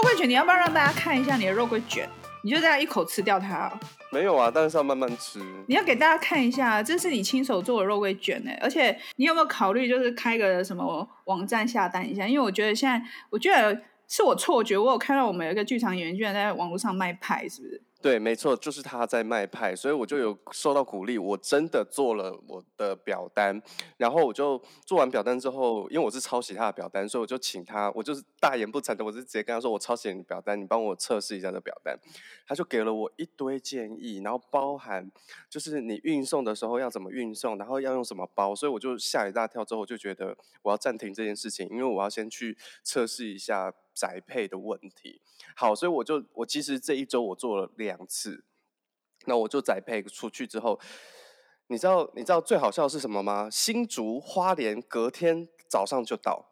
肉桂卷，你要不要让大家看一下你的肉桂卷？你就这样一口吃掉它？没有啊，但是要慢慢吃。你要给大家看一下，这是你亲手做的肉桂卷呢。而且你有没有考虑就是开个什么网站下单一下？因为我觉得现在，我觉得是我错觉，我有看到我们有一个剧场演员居然在网络上卖派，是不是？对，没错，就是他在卖派，所以我就有受到鼓励。我真的做了我的表单，然后我就做完表单之后，因为我是抄袭他的表单，所以我就请他，我就是大言不惭的，我就直接跟他说：“我抄袭你的表单，你帮我测试一下这表单。”他就给了我一堆建议，然后包含就是你运送的时候要怎么运送，然后要用什么包，所以我就吓一大跳。之后我就觉得我要暂停这件事情，因为我要先去测试一下宅配的问题。好，所以我就我其实这一周我做了两次，那我就宅配出去之后，你知道你知道最好笑的是什么吗？新竹花莲隔天早上就到，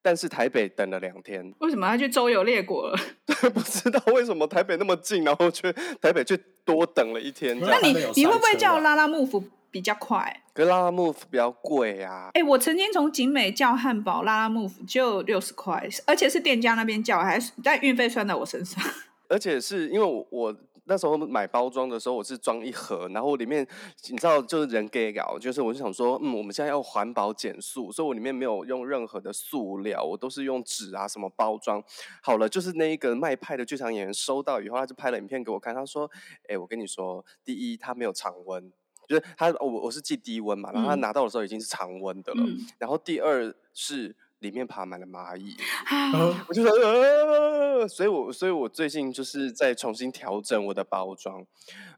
但是台北等了两天。为什么要去周游列国了？对，不知道为什么台北那么近，然后去台北去多等了一天。那你你会不会叫 Lalamove 比较快？可是 Lalamove 比较贵啊。哎、欸，我曾经从景美叫汉堡，Lalamove 就六十块，而且是店家那边叫，还是但运费算在我身上。而且是因为我我那时候买包装的时候，我是装一盒，然后里面你知道就是人给搞，就是我就想说，嗯，我们现在要环保减塑，所以我里面没有用任何的塑料，我都是用纸啊什么包装。好了，就是那一个卖派的剧场演员收到以后，他就拍了影片给我看，他说，哎、欸，我跟你说，第一，他没有常温。就是他，我我是记低温嘛，然后他拿到的时候已经是常温的了。嗯、然后第二是里面爬满了蚂蚁，啊、我就说呃，所以我所以我最近就是在重新调整我的包装。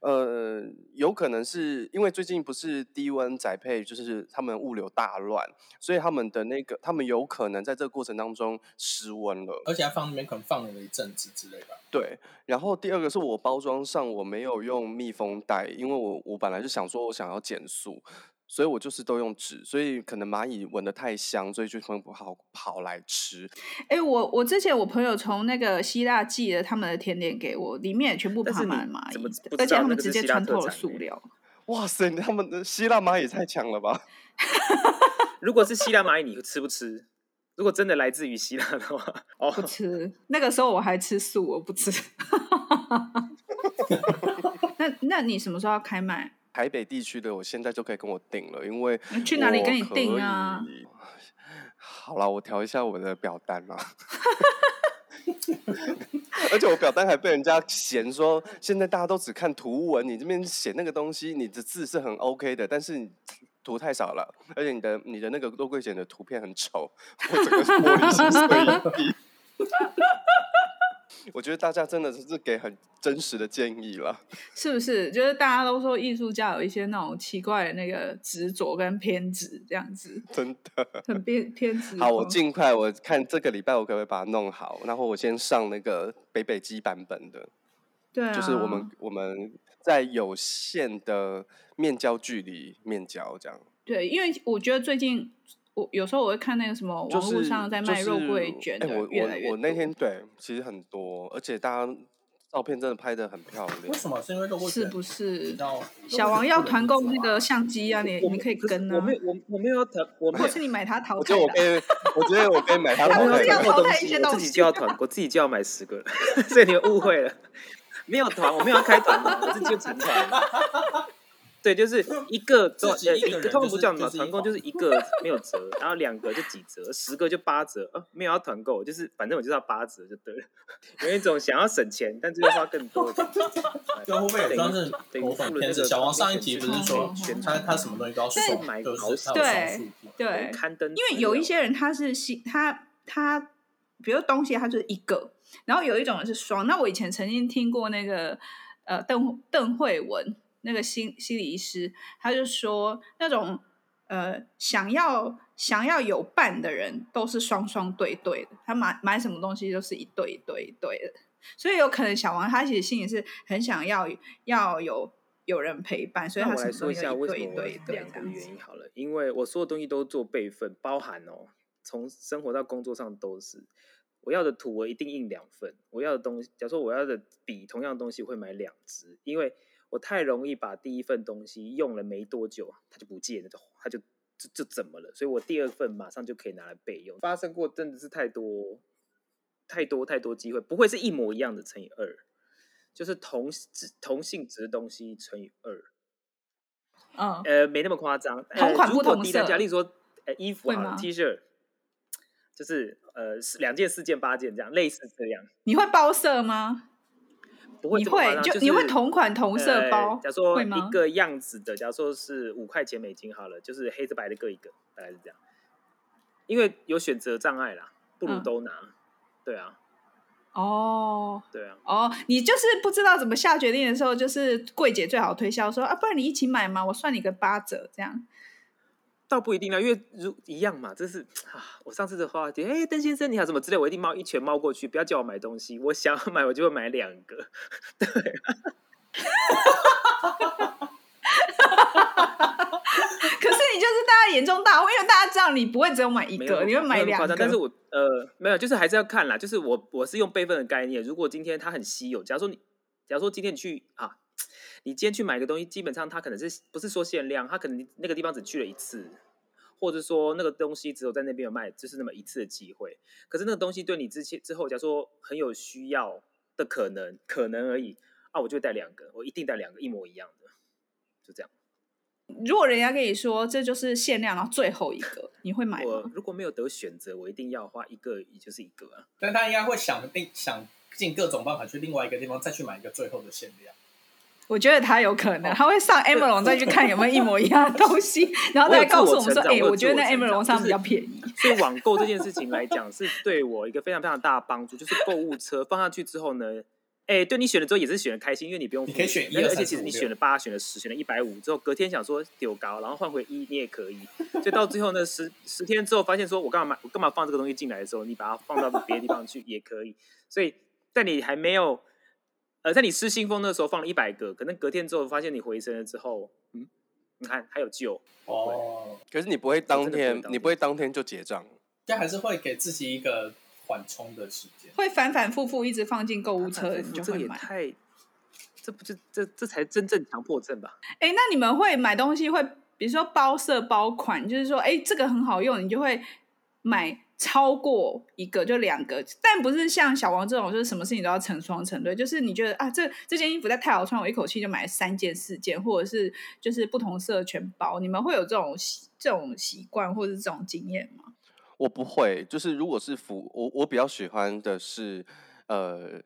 呃，有可能是因为最近不是低温宅配，就是他们物流大乱，所以他们的那个他们有可能在这个过程当中失温了，而且还放里面可能放了一阵子之类的。对，然后第二个是我包装上我没有用密封袋，因为我我本来就想说我想要减速。所以我就是都用纸，所以可能蚂蚁闻得太香，所以就很不好跑来吃。哎、欸，我我之前我朋友从那个希腊寄了他们的甜点给我，里面也全部爬满蚂蚁，而且他们直接穿透了塑料。哇塞，他们的希腊蚂蚁太强了吧？如果是希腊蚂蚁，你吃不吃？如果真的来自于希腊的话，哦，不吃。那个时候我还吃素，我不吃。那那你什么时候要开卖？台北地区的，我现在就可以跟我订了，因为去哪里跟你订啊？好了，我调一下我的表单啦。而且我表单还被人家嫌说，现在大家都只看图文，你这边写那个东西，你的字是很 OK 的，但是你图太少了，而且你的你的那个肉桂卷的图片很丑，我整个玻璃心碎一地。我觉得大家真的是给很真实的建议了，是不是？就是大家都说艺术家有一些那种奇怪的那个执着跟偏执，这样子，真的很偏偏执。好，我尽快我看这个礼拜我可不可以把它弄好，然后我先上那个北北基版本的，对啊，就是我们我们在有限的面交距离面交这样。对，因为我觉得最近。我有时候我会看那个什么网络上在卖肉桂卷的，越来越多。我我那天对，其实很多，而且大家照片真的拍的很漂亮。为什么？是因为肉桂卷？是不是？小王要团购那个相机啊，你你可以跟啊。我没有，我我没有团，我或是你买它淘汰。我可以，我觉得我可以买 他淘汰。要淘汰一些东西，我自己就要团，我自己就要买十个，所以你们误会了。没有团，我没有要开团，我自己就成团。对，就是一个多，呃，一个通常不叫什么团购，就是一个没有折，然后两个就几折，十个就八折，呃，没有要团购，就是反正我就要八折就对了。有一种想要省钱，但是又花更多的。对，会不会也算是某种偏执？小王上一集不是说他他什么东西都要送，买都是对对，刊登。因为有一些人他是新，他他比如东西他就是一个，然后有一种人是双。那我以前曾经听过那个呃邓邓慧文。那个心心理医师，他就说，那种呃想要想要有伴的人，都是双双对对的。他买买什么东西都是一对一对一对的，所以有可能小王他其实心里是很想要要有有人陪伴，所以他来说一下为什么两个原因好了，因为我所有东西都做备份，包含哦，从生活到工作上都是我要的图，我一定印两份。我要的东西，假如说我要的笔，同样的东西我会买两支，因为。我太容易把第一份东西用了没多久，它就不见了，它就就就怎么了？所以我第二份马上就可以拿来备用。发生过真的是太多太多太多机会，不会是一模一样的乘以二，就是同质同性质的东西乘以二。嗯，呃，没那么夸张。同款不同色。如果低单价，例如说，呃，衣服啊，T 恤，就是呃，两件、四件、八件这样，类似这样。你会包色吗？不会，你会就、就、你会同款同色包？呃、假如说一个样子的，假如说是五块钱美金好了，就是黑的白的各一个，大概是这样。因为有选择障碍啦，不如都拿。嗯、对啊。哦。对啊。哦，你就是不知道怎么下决定的时候，就是柜姐最好推销说啊，不然你一起买嘛，我算你个八折这样。倒不一定啦，因为如一样嘛，这是啊，我上次的话题，哎，邓先生你好，什么之类，我一定猫一拳猫过去，不要叫我买东西，我想要买我就会买两个，对。可是你就是大家眼中大，因为大家知道你不会只有买一个，你会买两个。但是我呃没有，就是还是要看啦，就是我我是用备份的概念，如果今天它很稀有，假如说你，假如说今天你去啊。你今天去买个东西，基本上它可能是不是说限量，它可能那个地方只去了一次，或者说那个东西只有在那边有卖，就是那么一次的机会。可是那个东西对你之前之后，假如说很有需要的可能，可能而已啊，我就带两个，我一定带两个一模一样的，就这样。如果人家跟你说这就是限量，然后最后一个，你会买吗？我如果没有得选择，我一定要花一个，也就是一个啊。但他应该会想定想尽各种办法去另外一个地方再去买一个最后的限量。我觉得他有可能，他会上 Amazon 再去看有没有一模一样的 东西，然后再告诉我们说：“哎、欸，我觉得那 Amazon 上比较便宜。就是”所以网购这件事情来讲，是对我一个非常非常大的帮助。就是购物车放上去之后呢，哎、欸，对你选了之后也是选的开心，因为你不用付，你可以选一，而且其实你选了八，选了十，选了一百五之后，隔天想说丢高，然后换回一，你也可以。所以到最后呢，十十天之后发现说，我干嘛买，我干嘛放这个东西进来的时候，你把它放到别的地方去也可以。所以在你还没有。呃，在你失心疯的时候放了一百个，可能隔天之后发现你回神了之后，嗯，你看还有救哦。可是你不会当天，你不会当天就结账，但还是会给自己一个缓冲的时间，会反反复复一直放进购物车，你就会买。太，这不就这这才真正强迫症吧？哎、欸，那你们会买东西会，比如说包色包款，就是说，哎、欸，这个很好用，你就会买。超过一个就两个，但不是像小王这种，就是什么事情都要成双成对。就是你觉得啊，这这件衣服在太好穿，我一口气就买了三件、四件，或者是就是不同色全包。你们会有这种这种习惯或者是这种经验吗？我不会，就是如果是服，我我比较喜欢的是，呃，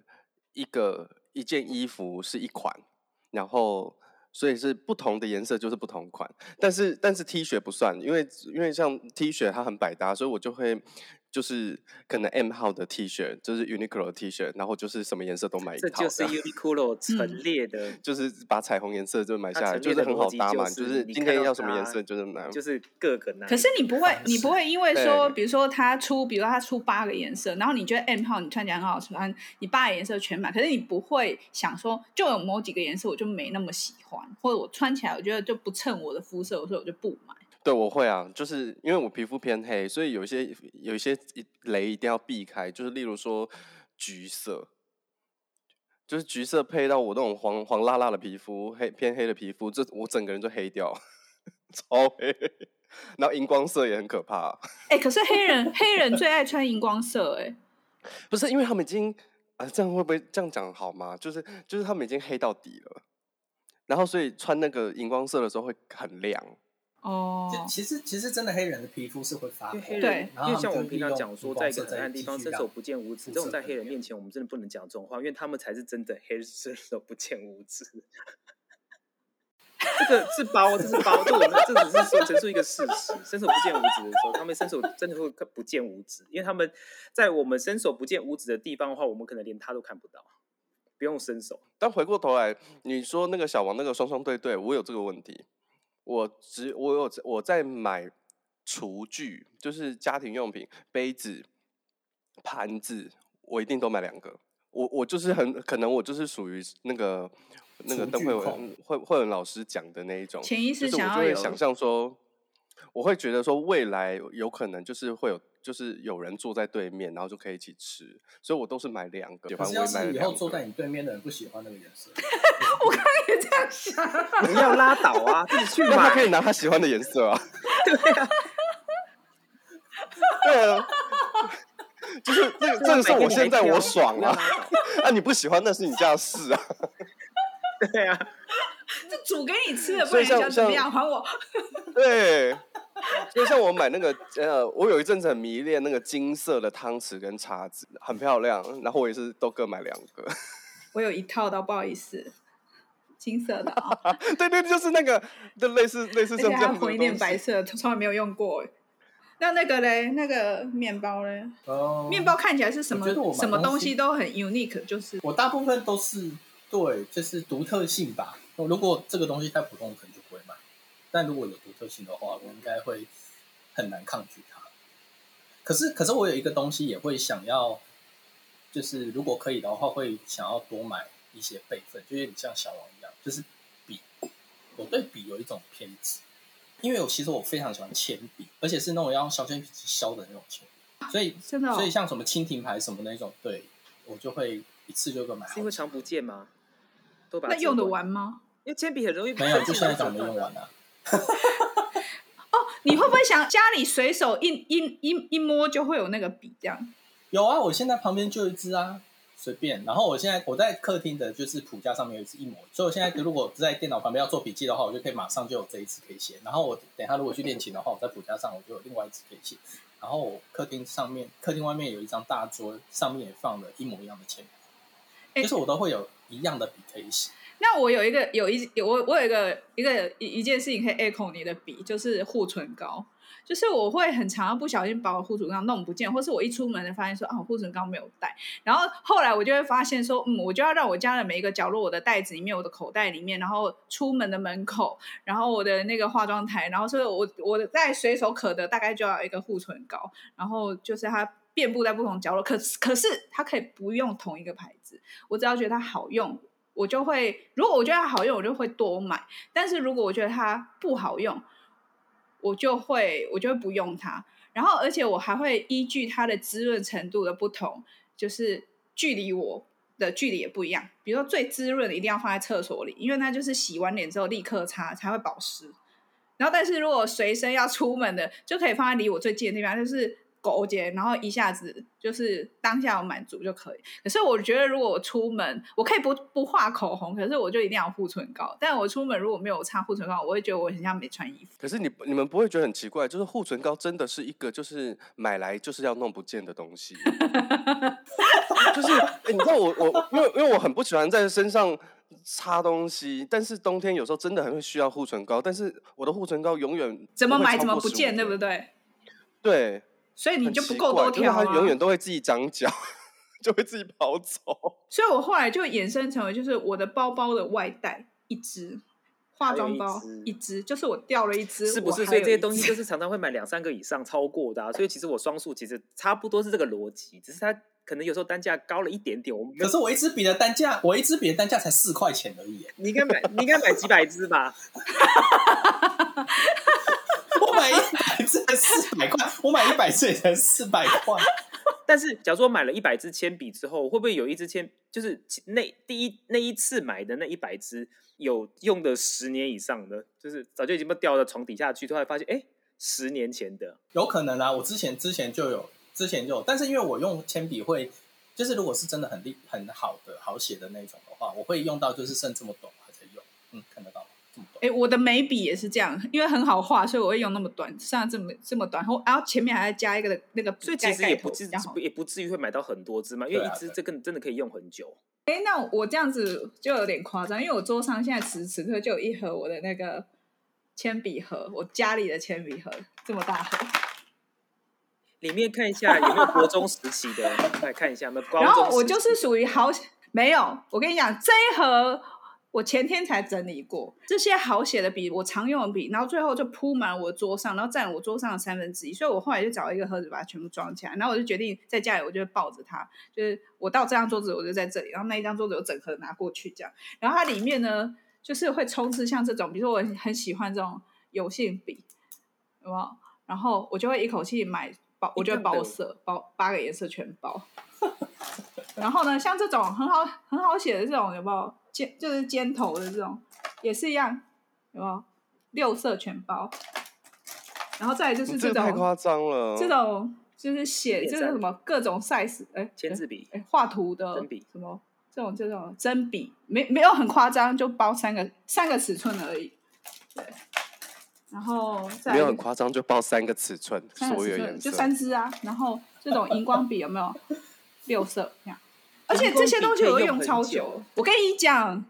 一个一件衣服是一款，然后。所以是不同的颜色就是不同款，但是但是 T 恤不算，因为因为像 T 恤它很百搭，所以我就会。就是可能 M 号的 T 恤，就是 Uniqlo 的 T 恤，然后就是什么颜色都买一套。这就是 Uniqlo 陈列的，就是把彩虹颜色就买下来，就是很好搭嘛。就是今天要什么颜色就是买，就是各个拿。可是你不会，你不会 因为说，比如说他出，比如说他出八个颜色，然后你觉得 M 号你穿起来很好穿，你八个颜色全买，可是你不会想说，就有某几个颜色我就没那么喜欢，或者我穿起来我觉得就不衬我的肤色，所以我就不买。对，我会啊，就是因为我皮肤偏黑，所以有一些有一些雷一定要避开，就是例如说橘色，就是橘色配到我那种黄黄辣辣的皮肤，黑偏黑的皮肤，这我整个人就黑掉，超黑。然后荧光色也很可怕。哎、欸，可是黑人黑人最爱穿荧光色，哎，不是因为他们已经啊，这样会不会这样讲好吗？就是就是他们已经黑到底了，然后所以穿那个荧光色的时候会很亮。哦、oh.，其实其实真的黑人的皮肤是会发光，对，因为像我们平常讲说，在一个黑暗地方伸手不见五指，这种在黑人面前，我们真的不能讲这种话，因为他们才是真的黑人伸手不见五指。这个是包，这是包，就我们这只是说陈述一个事实，伸手不见五指的时候，他们伸手真的会不见五指，因为他们在我们伸手不见五指的地方的话，我们可能连他都看不到，不用伸手。但回过头来，你说那个小王那个双双对对，我有这个问题。我只我有我在买厨具，就是家庭用品，杯子、盘子，我一定都买两个。我我就是很可能我就是属于那个那个邓慧文慧慧文老师讲的那一种，潜意识想要就是我就会想象说，我会觉得说未来有可能就是会有。就是有人坐在对面，然后就可以一起吃，所以我都是买两个。可是要是以后坐在你对面的人不喜欢那个颜色，我刚刚也这样想。不要拉倒啊，自己去买。他可以拿他喜欢的颜色啊。对啊。对啊。就是这这个是我现在我爽啊，啊你不喜欢那是你家的事啊。对啊，这煮给你吃的，不然想怎么样？还我。对，就像我买那个呃，我有一阵子很迷恋那个金色的汤匙跟叉子，很漂亮。然后我也是都各买两个。我有一套的，不好意思，金色的、哦。对对，就是那个，就类似类似这样子。混一点白色，从来没有用过。那那个嘞，那个面包嘞，哦，面包看起来是什么什么东西都很 unique，就是我大部分都是。对，就是独特性吧。如果这个东西太普通，可能就不会买。但如果有独特性的话，我应该会很难抗拒它。可是，可是我有一个东西也会想要，就是如果可以的话，会想要多买一些备份，就有点像小王一样，就是笔。我对笔有一种偏执，因为我其实我非常喜欢铅笔，而且是那种要用削铅笔去削的那种铅笔。所以，真的、哦，所以像什么蜻蜓牌什么那种，对我就会一次就够买。是因为常不见吗？那用得完吗？因为铅笔很容易没有，就现在怎么没用完啊？哦，你会不会想家里随手一一一一摸就会有那个笔这样？有啊，我现在旁边就一支啊，随便。然后我现在我在客厅的就是谱架上面有一支一模，所以我现在如果在电脑旁边要做笔记的话，我就可以马上就有这一支可以写。然后我等下如果去练琴的话，我在谱架上我就有另外一支可以写。然后我客厅上面、客厅外面有一张大桌，上面也放了一模一样的铅笔。就是我都会有一样的笔可以写。那我有一个有一有我我有一个一个一一件事情可以 echo 你的笔，就是护唇膏。就是我会很常不小心把我护唇膏弄不见，或是我一出门就发现说啊，护唇膏没有带。然后后来我就会发现说，嗯，我就要让我家的每一个角落，我的袋子里面，我的口袋里面，然后出门的门口，然后我的那个化妆台，然后所以我我在随手可得大概就要一个护唇膏，然后就是它。遍布在不同角落，可可是它可以不用同一个牌子，我只要觉得它好用，我就会。如果我觉得它好用，我就会多买。但是如果我觉得它不好用，我就会我就会不用它。然后而且我还会依据它的滋润程度的不同，就是距离我的距离也不一样。比如说最滋润的一定要放在厕所里，因为它就是洗完脸之后立刻擦才会保湿。然后但是如果随身要出门的，就可以放在离我最近的地方，就是。勾结，然后一下子就是当下有满足就可以。可是我觉得，如果我出门，我可以不不画口红，可是我就一定要护唇膏。但我出门如果没有擦护唇膏，我会觉得我很像没穿衣服。可是你你们不会觉得很奇怪？就是护唇膏真的是一个就是买来就是要弄不见的东西。就是哎，你知道我我因为因为我很不喜欢在身上擦东西，但是冬天有时候真的很会需要护唇膏，但是我的护唇膏永远怎么买怎么不见，对不对？对。所以你就不够多条啊！因为它永远都会自己长脚，就会自己跑走。所以我后来就衍生成为，就是我的包包的外带一只，化妆包一只，就是我掉了一只，是不是？所以这些东西就是常常会买两三个以上，超过的啊。所以其实我双数其实差不多是这个逻辑，只是它可能有时候单价高了一点点。我可是我一支笔的单价，我一支笔的单价才四块钱而已。你应该买，你应该买几百支吧？我买一百支才四百块，我买一百支也才四百块。但是，假如说买了一百支铅笔之后，会不会有一支铅，就是那第一那一次买的那一百支有用的十年以上的，就是早就已经被掉到床底下去，突然发现，哎，十年前的有可能啊。我之前之前就有，之前就有，但是因为我用铅笔会，就是如果是真的很厉很好的好写的那种的话，我会用到就是剩这么短还在用，嗯，看得到。哎、欸，我的眉笔也是这样，因为很好画，所以我会用那么短，上这么这么短，然后然后前面还要加一个那个，所以其实也不至也不至于会买到很多支嘛，因为一支这个真的可以用很久。哎、欸，那我这样子就有点夸张，因为我桌上现在此时此刻就有一盒我的那个铅笔盒，我家里的铅笔盒这么大盒，里面看一下有没有国中时期的，来看一下有没有。然后我就是属于好没有，我跟你讲这一盒。我前天才整理过这些好写的笔，我常用的笔，然后最后就铺满我桌上，然后占我桌上的三分之一，所以我后来就找一个盒子把它全部装起来，然后我就决定在家里，我就会抱着它，就是我到这张桌子我就在这里，然后那一张桌子我整盒拿过去这样，然后它里面呢就是会充斥像这种，比如说我很喜欢这种油性笔，有没有？然后我就会一口气买包，我就会包色，包八个颜色全包。然后呢，像这种很好很好写的这种有没有？尖就是尖头的这种，也是一样，有没有？六色全包，然后再来就是这种，这太夸张了。这种就是写就是什么各种 size，哎，签字笔，哎，画图的针笔，什么这种这种真笔，没没有很夸张，就包三个三个尺寸而已。对，然后再没有很夸张，就包三个尺寸，三个尺寸所有颜色就三支啊。然后这种荧光笔有没有 六色这样？而且这些东西我会用超久。我跟你讲，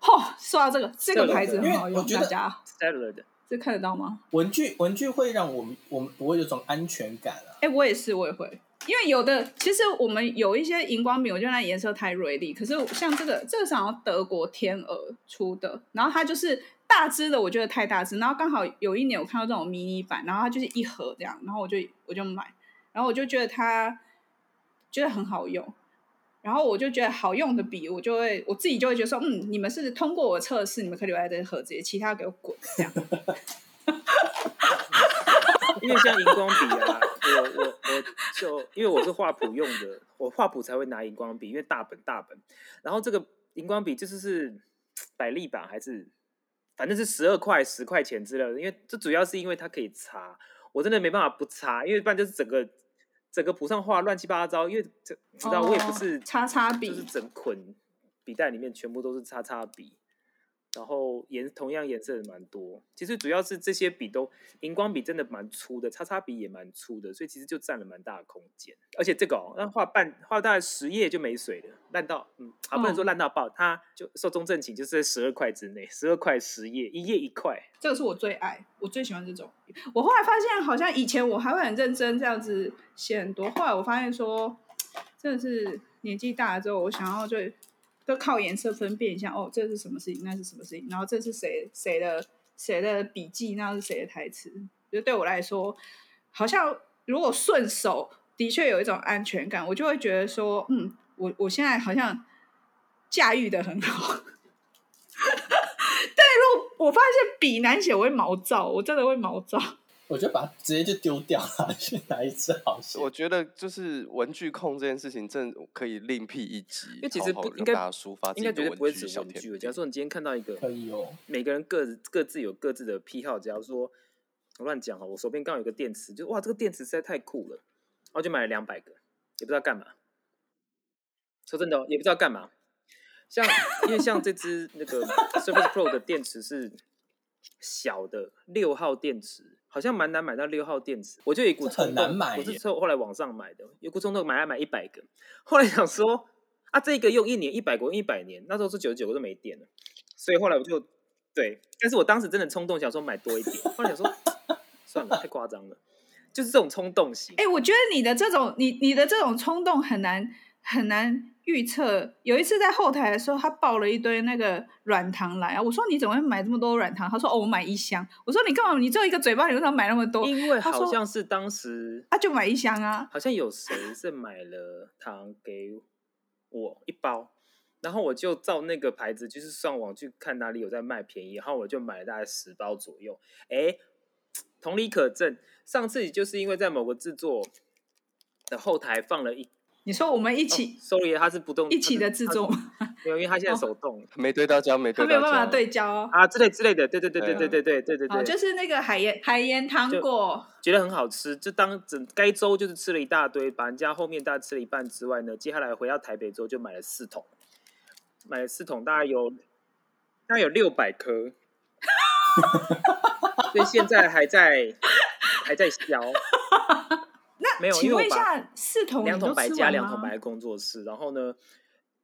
嚯，说到这个，这个牌子很好用，大家 Stella 的。这看得到吗？文具文具会让我们我们不会有种安全感啊。哎，我也是，我也会，因为有的其实我们有一些荧光笔，我觉得那颜色太锐利。可是像这个，这个是好像德国天鹅出的，然后它就是大支的，我觉得太大支。然后刚好有一年我看到这种迷你版，然后它就是一盒这样，然后我就我就买，然后我就觉得它觉得很好用。然后我就觉得好用的笔，我就会我自己就会觉得说，嗯，你们是通过我测试，你们可以留在这个盒子里，其他给我滚这样。因为像荧光笔啊，我我我就因为我是画谱用的，我画谱才会拿荧光笔，因为大本大本。然后这个荧光笔就是是百利吧，还是反正是十二块十块钱之类的。因为这主要是因为它可以擦，我真的没办法不擦，因为不然就是整个。整个谱上画乱七八糟，因为这你知道我也不是叉叉笔，就是整捆笔袋里面全部都是叉叉笔。然后颜同样颜色的蛮多，其实主要是这些笔都荧光笔真的蛮粗的，叉叉笔也蛮粗的，所以其实就占了蛮大的空间。而且这个哦，那画半画大概十页就没水了，烂到嗯，啊不能说烂到爆，它就寿终正寝，就是在十二块之内，十二块十页，一页一块。这个是我最爱，我最喜欢这种。我后来发现，好像以前我还会很认真这样子写很多，后来我发现说，真的是年纪大了之后，我想要就。都靠颜色分辨一下哦，这是什么事情，那是什么事情，然后这是谁谁的谁的笔记，那是谁的台词？就对我来说，好像如果顺手，的确有一种安全感，我就会觉得说，嗯，我我现在好像驾驭得很好。但如果我发现笔难写，我会毛躁，我真的会毛躁。我就把它直接就丢掉了，去拿一支好些。我觉得就是文具控这件事情，真的可以另辟一集，因为其实不应该抒发，应该绝对不会只文具。假如说你今天看到一个，可以哦，每个人各各自有各自的癖好。假如说我乱讲哈，我手边刚好有个电池，就哇，这个电池实在太酷了，然后就买了两百个，也不知道干嘛。说真的，哦也不知道干嘛。像因为像这支那个 Surface Pro 的电池是小的六号电池。好像蛮难买到六号电池，我就有一股冲动，我是后后来网上买的，有股冲动买来买一百个，后来想说啊，这个用一年一百个用一百年，那时候是九十九个都没电了，所以后来我就对，但是我当时真的冲动想说买多一点，后来想说算了，太夸张了，就是这种冲动型。哎、欸，我觉得你的这种你你的这种冲动很难很难。预测有一次在后台的时候，他抱了一堆那个软糖来啊！我说你怎么会买这么多软糖？他说哦，我买一箱。我说你干嘛？你只有一个嘴巴，你为什么买那么多？因为好像是当时他就买一箱啊。好像有谁是买了糖给我一包，然后我就照那个牌子，就是上网去看哪里有在卖便宜，然后我就买了大概十包左右。哎，同理可证，上次就是因为在某个制作的后台放了一。你说我们一起，sorry，它是不动一起的制作，没有，因为他现在手动，没对到焦，没对到焦，没有办法对焦啊，之类之类的，对对对对对对对对对对，就是那个海盐海盐糖果，觉得很好吃，就当整该周就是吃了一大堆，把人家后面大概吃了一半之外呢，接下来回到台北之后就买了四桶，买了四桶，大概有大概有六百颗，所以现在还在还在削。没有，请问一下，四桶两桶白加两桶白工作室，然后呢，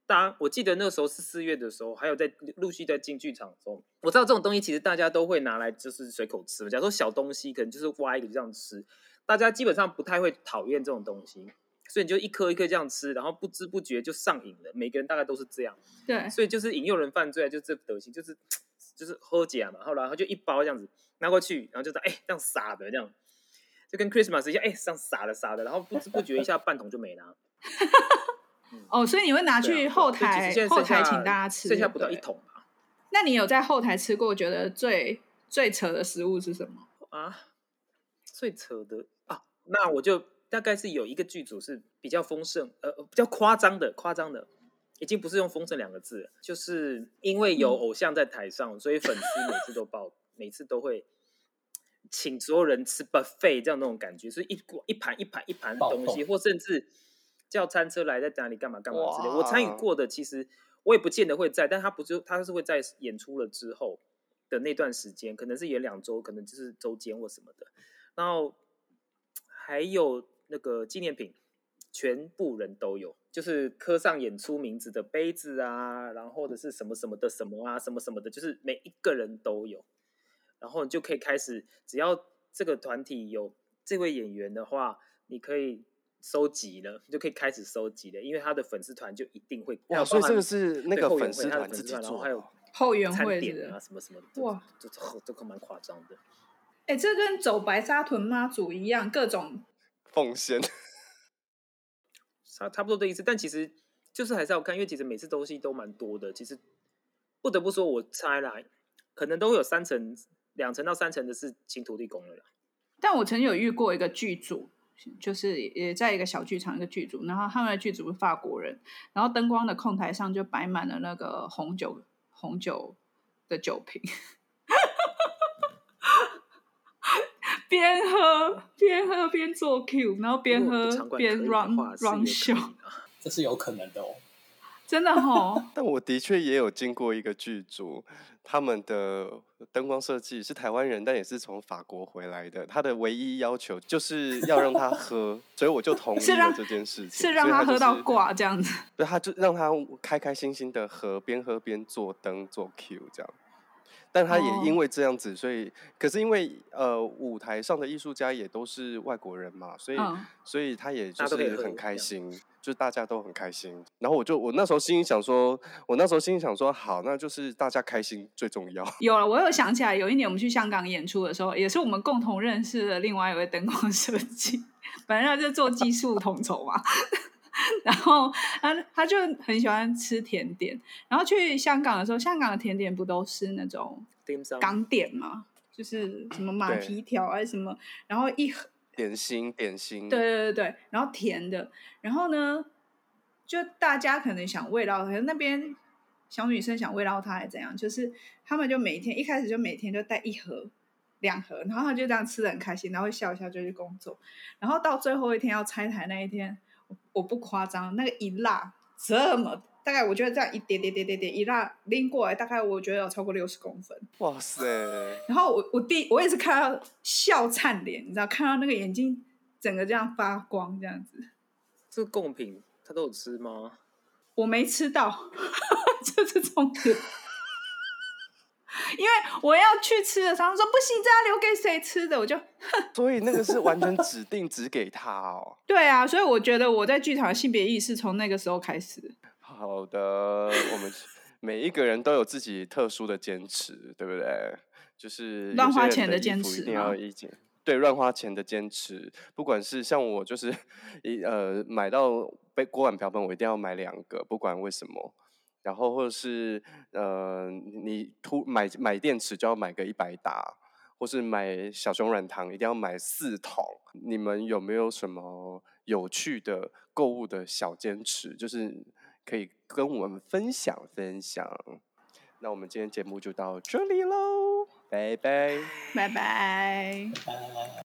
当我记得那个时候是四月的时候，还有在陆续在进剧场中，我知道这种东西其实大家都会拿来就是随口吃。假如说小东西，可能就是挖一个这样吃，大家基本上不太会讨厌这种东西，所以你就一颗一颗这样吃，然后不知不觉就上瘾了。每个人大概都是这样，对，所以就是引诱人犯罪，就这德行，就是就是喝假嘛，后来然后就一包这样子拿过去，然后就说哎，这样撒的这样。就跟 Christmas 一样，哎、欸，上撒的撒的，然后不知不觉一下半桶就没了。嗯、哦，所以你会拿去后台，后台请大家吃，剩下不到一桶吧？那你有在后台吃过觉得最最扯的食物是什么啊？最扯的啊？那我就大概是有一个剧组是比较丰盛，呃，比较夸张的，夸张的，已经不是用丰盛两个字了，就是因为有偶像在台上，嗯、所以粉丝每次都爆，每次都会。请所有人吃 buffet 这样那种感觉，是一锅一盘一盘一盘的东西，或甚至叫餐车来在哪里干嘛干嘛之类。我参与过的，其实我也不见得会在，但他不是他是会在演出了之后的那段时间，可能是演两周，可能就是周间或什么的。然后还有那个纪念品，全部人都有，就是刻上演出名字的杯子啊，然后或者是什么什么的什么啊，什么什么的，就是每一个人都有。然后你就可以开始，只要这个团体有这位演员的话，你可以收集了，你就可以开始收集了，因为他的粉丝团就一定会。哇，所以这个是那个粉丝团自己做，然后还有后援会啊什么什么的。哇，这这这个蛮夸张的。哎，这跟走白沙屯妈祖一样，各种 奉献，差差不多的意思。但其实就是还是要看，因为其实每次东西都蛮多的。其实不得不说，我猜来可能都会有三层。两层到三层的是请土地公了，但我曾经有遇过一个剧组，就是也在一个小剧场一个剧组，然后他们的剧组是法国人，然后灯光的控台上就摆满了那个红酒红酒的酒瓶，边喝边喝边做 Q，然后边喝边 run run show，这是有可能的哦。真的哦，但我的确也有经过一个剧组，他们的灯光设计是台湾人，但也是从法国回来的。他的唯一要求就是要让他喝，所以我就同意了这件事情。是让他喝到挂这样子，对，他就让他开开心心的喝，边喝边做灯做 Q 这样。但他也因为这样子，所以可是因为呃舞台上的艺术家也都是外国人嘛，所以、嗯、所以他也就是很开心，就是大家都很开心。然后我就我那时候心里想说，我那时候心里想说，好，那就是大家开心最重要。有了，我又想起来，有一年我们去香港演出的时候，也是我们共同认识的另外一位灯光设计，反正他就做技术统筹嘛。然后他他就很喜欢吃甜点，然后去香港的时候，香港的甜点不都是那种港点嘛，就是什么马蹄条还是什么，然后一盒点心点心，对对对对，然后甜的，然后呢，就大家可能想慰劳，可能那边小女生想慰劳他还是怎样，就是他们就每天一开始就每天就带一盒两盒，然后他就这样吃的很开心，然后会笑一笑就去工作，然后到最后一天要拆台那一天。我不夸张，那个一辣这么大概，我觉得这样一点点点点点一辣拎过来，大概我觉得有超过六十公分。哇塞！然后我我第我也是看到笑灿脸，你知道，看到那个眼睛整个这样发光，这样子。这个贡品他都有吃吗？我没吃到，这是重点。因为我要去吃的时候，他说不行，这要留给谁吃的，我就哼。所以那个是完全指定只给他哦。对啊，所以我觉得我在剧场的性别意识从那个时候开始。好的，我们每一个人都有自己特殊的坚持，对不对？就是乱花钱的坚持，一定要一件。对，乱花钱的坚持，不管是像我，就是 一呃买到杯锅碗瓢盆，我一定要买两个，不管为什么。然后，或者是呃，你突买买电池就要买个一百打，或是买小熊软糖一定要买四桶。你们有没有什么有趣的购物的小坚持？就是可以跟我们分享分享。那我们今天节目就到这里喽，拜拜，拜拜。